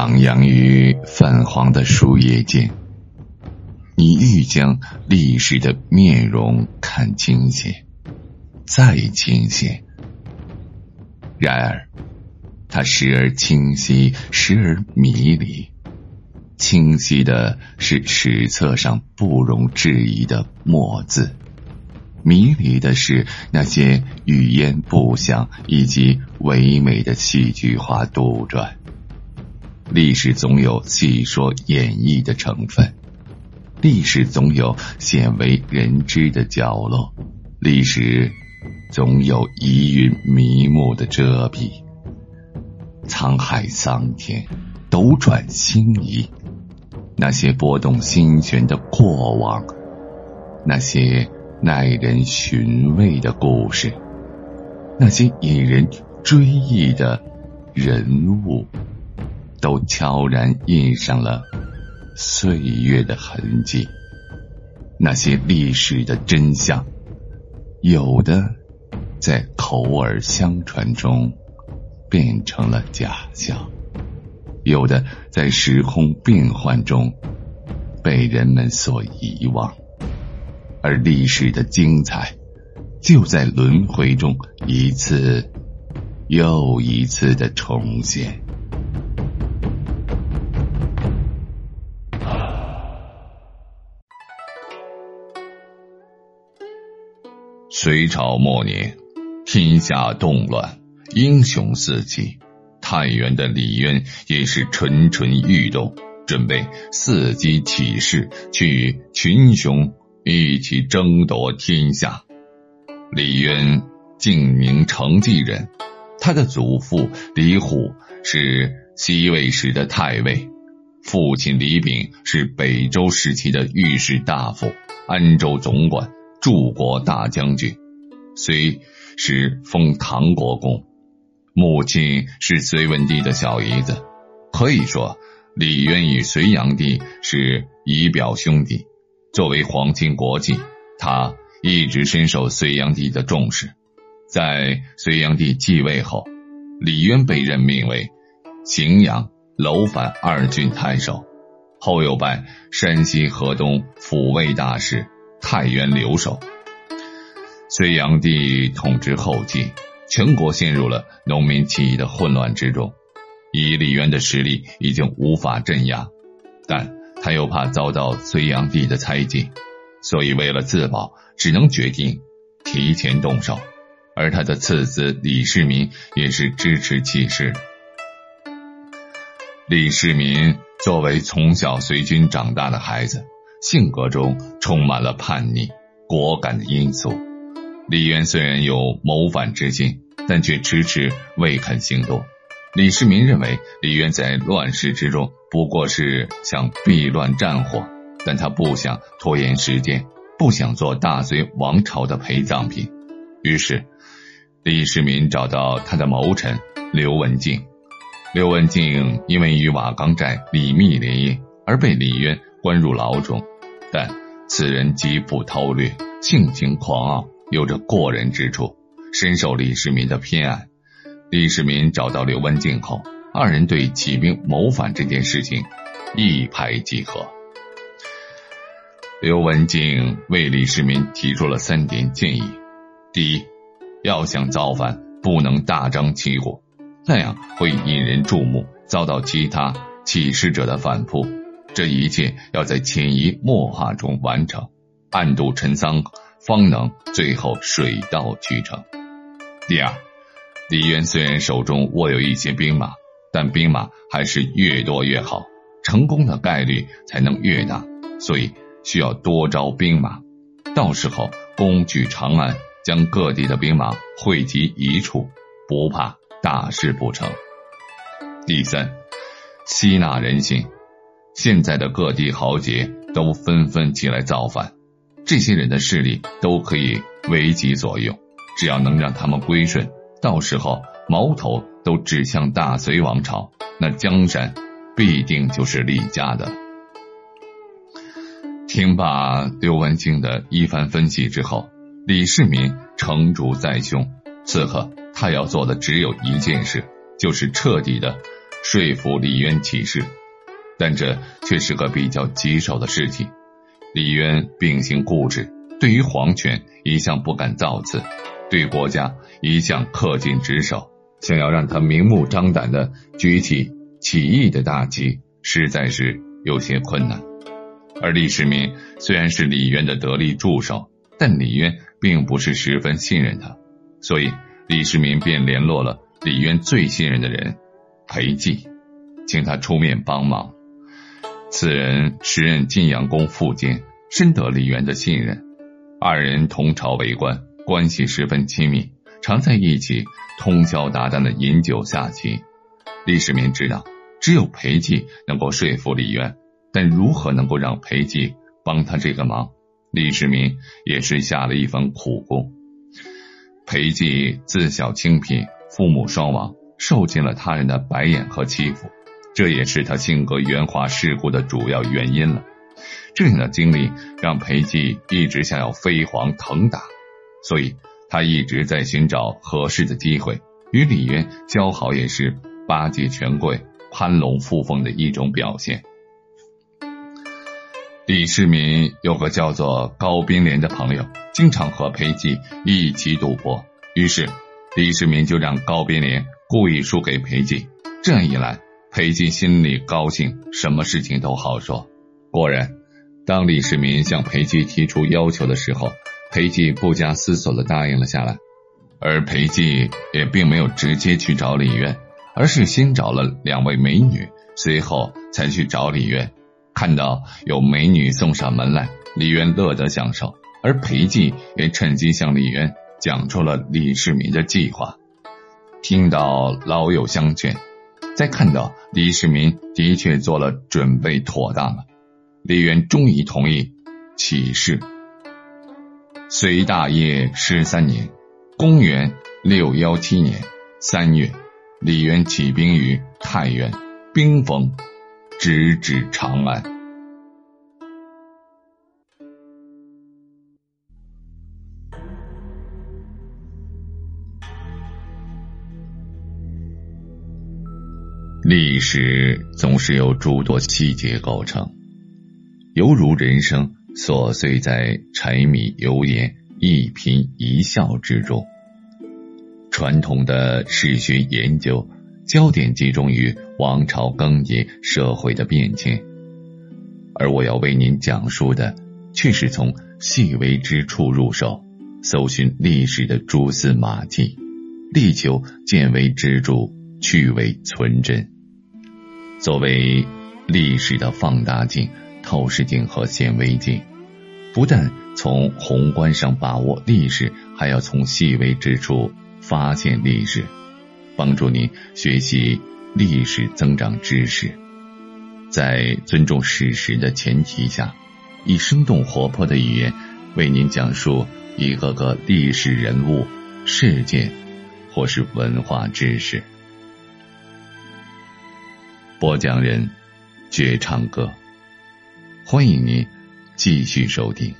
徜徉于泛黄的树叶间，你欲将历史的面容看清些，再清些。然而，它时而清晰，时而迷离。清晰的是史册上不容置疑的墨字，迷离的是那些语言不详以及唯美的戏剧化杜撰。历史总有戏说演绎的成分，历史总有鲜为人知的角落，历史总有疑云迷雾的遮蔽。沧海桑田，斗转星移，那些拨动心弦的过往，那些耐人寻味的故事，那些引人追忆的人物。都悄然印上了岁月的痕迹。那些历史的真相，有的在口耳相传中变成了假象，有的在时空变幻中被人们所遗忘，而历史的精彩就在轮回中一次又一次的重现。隋朝末年，天下动乱，英雄四起。太原的李渊也是蠢蠢欲动，准备伺机起事，去与群雄一起争夺天下。李渊晋宁成纪人，他的祖父李虎是西魏时的太尉，父亲李炳是北周时期的御史大夫、安州总管。柱国大将军，虽是封唐国公，母亲是隋文帝的小姨子，可以说李渊与隋炀帝是姨表兄弟。作为皇亲国戚，他一直深受隋炀帝的重视。在隋炀帝继位后，李渊被任命为荥阳、楼烦二郡太守，后又拜山西河东抚慰大使。太原留守。隋炀帝统治后期，全国陷入了农民起义的混乱之中。以李渊的实力，已经无法镇压，但他又怕遭到隋炀帝的猜忌，所以为了自保，只能决定提前动手。而他的次子李世民也是支持起事。李世民作为从小随军长大的孩子。性格中充满了叛逆、果敢的因素。李渊虽然有谋反之心，但却迟迟未肯行动。李世民认为李渊在乱世之中不过是想避乱战火，但他不想拖延时间，不想做大隋王朝的陪葬品。于是，李世民找到他的谋臣刘文静。刘文静因为与瓦岗寨李密联姻，而被李渊关入牢中。但此人极不韬略，性情狂傲，有着过人之处，深受李世民的偏爱。李世民找到刘文静后，二人对起兵谋反这件事情一拍即合。刘文静为李世民提出了三点建议：第一，要想造反，不能大张旗鼓，那样会引人注目，遭到其他起事者的反扑。这一切要在潜移默化中完成，暗度陈仓，方能最后水到渠成。第二，李渊虽然手中握有一些兵马，但兵马还是越多越好，成功的概率才能越大，所以需要多招兵马，到时候攻取长安，将各地的兵马汇集一处，不怕大事不成。第三，吸纳人心。现在的各地豪杰都纷纷起来造反，这些人的势力都可以为己所用，只要能让他们归顺，到时候矛头都指向大隋王朝，那江山必定就是李家的。听罢刘文静的一番分析之后，李世民成竹在胸，此刻他要做的只有一件事，就是彻底的说服李渊起事，但这却是个比较棘手的事情。李渊秉性固执，对于皇权一向不敢造次，对国家一向恪尽职守，想要让他明目张胆的举起起义的大旗，实在是有些困难。而李世民虽然是李渊的得力助手，但李渊并不是十分信任他，所以李世民便联络了李渊最信任的人裴寂，请他出面帮忙。此人时任晋阳宫副监，深得李渊的信任。二人同朝为官，关系十分亲密，常在一起通宵达旦的饮酒下棋。李世民知道，只有裴寂能够说服李渊，但如何能够让裴寂帮他这个忙？李世民也是下了一番苦功。裴寂自小清贫，父母双亡，受尽了他人的白眼和欺负，这也是他性格圆滑世故的主要原因了。这样的经历让裴寂一直想要飞黄腾达，所以他一直在寻找合适的机会与李渊交好，也是巴结权贵、攀龙附凤的一种表现。李世民有个叫做高宾莲的朋友，经常和裴寂一起赌博，于是李世民就让高宾莲故意输给裴寂，这样一来，裴寂心里高兴，什么事情都好说。果然。当李世民向裴寂提出要求的时候，裴寂不加思索的答应了下来。而裴寂也并没有直接去找李渊，而是先找了两位美女，随后才去找李渊。看到有美女送上门来，李渊乐得享受，而裴寂也趁机向李渊讲出了李世民的计划。听到老友相劝，在看到李世民的确做了准备妥当了。李渊终于同意起事。隋大业十三年，公元六幺七年三月，李渊起兵于太原，兵锋直指长安。历史总是由诸多细节构成。犹如人生琐碎在柴米油盐一颦一笑之中。传统的史学研究焦点集中于王朝更迭、社会的变迁，而我要为您讲述的却是从细微之处入手，搜寻历史的蛛丝马迹，力求见微知著、去伪存真。作为历史的放大镜。透视镜和显微镜，不但从宏观上把握历史，还要从细微之处发现历史，帮助您学习历史、增长知识。在尊重史实的前提下，以生动活泼的语言为您讲述一个个历史人物、事件或是文化知识。播讲人：绝唱歌。欢迎您继续收听。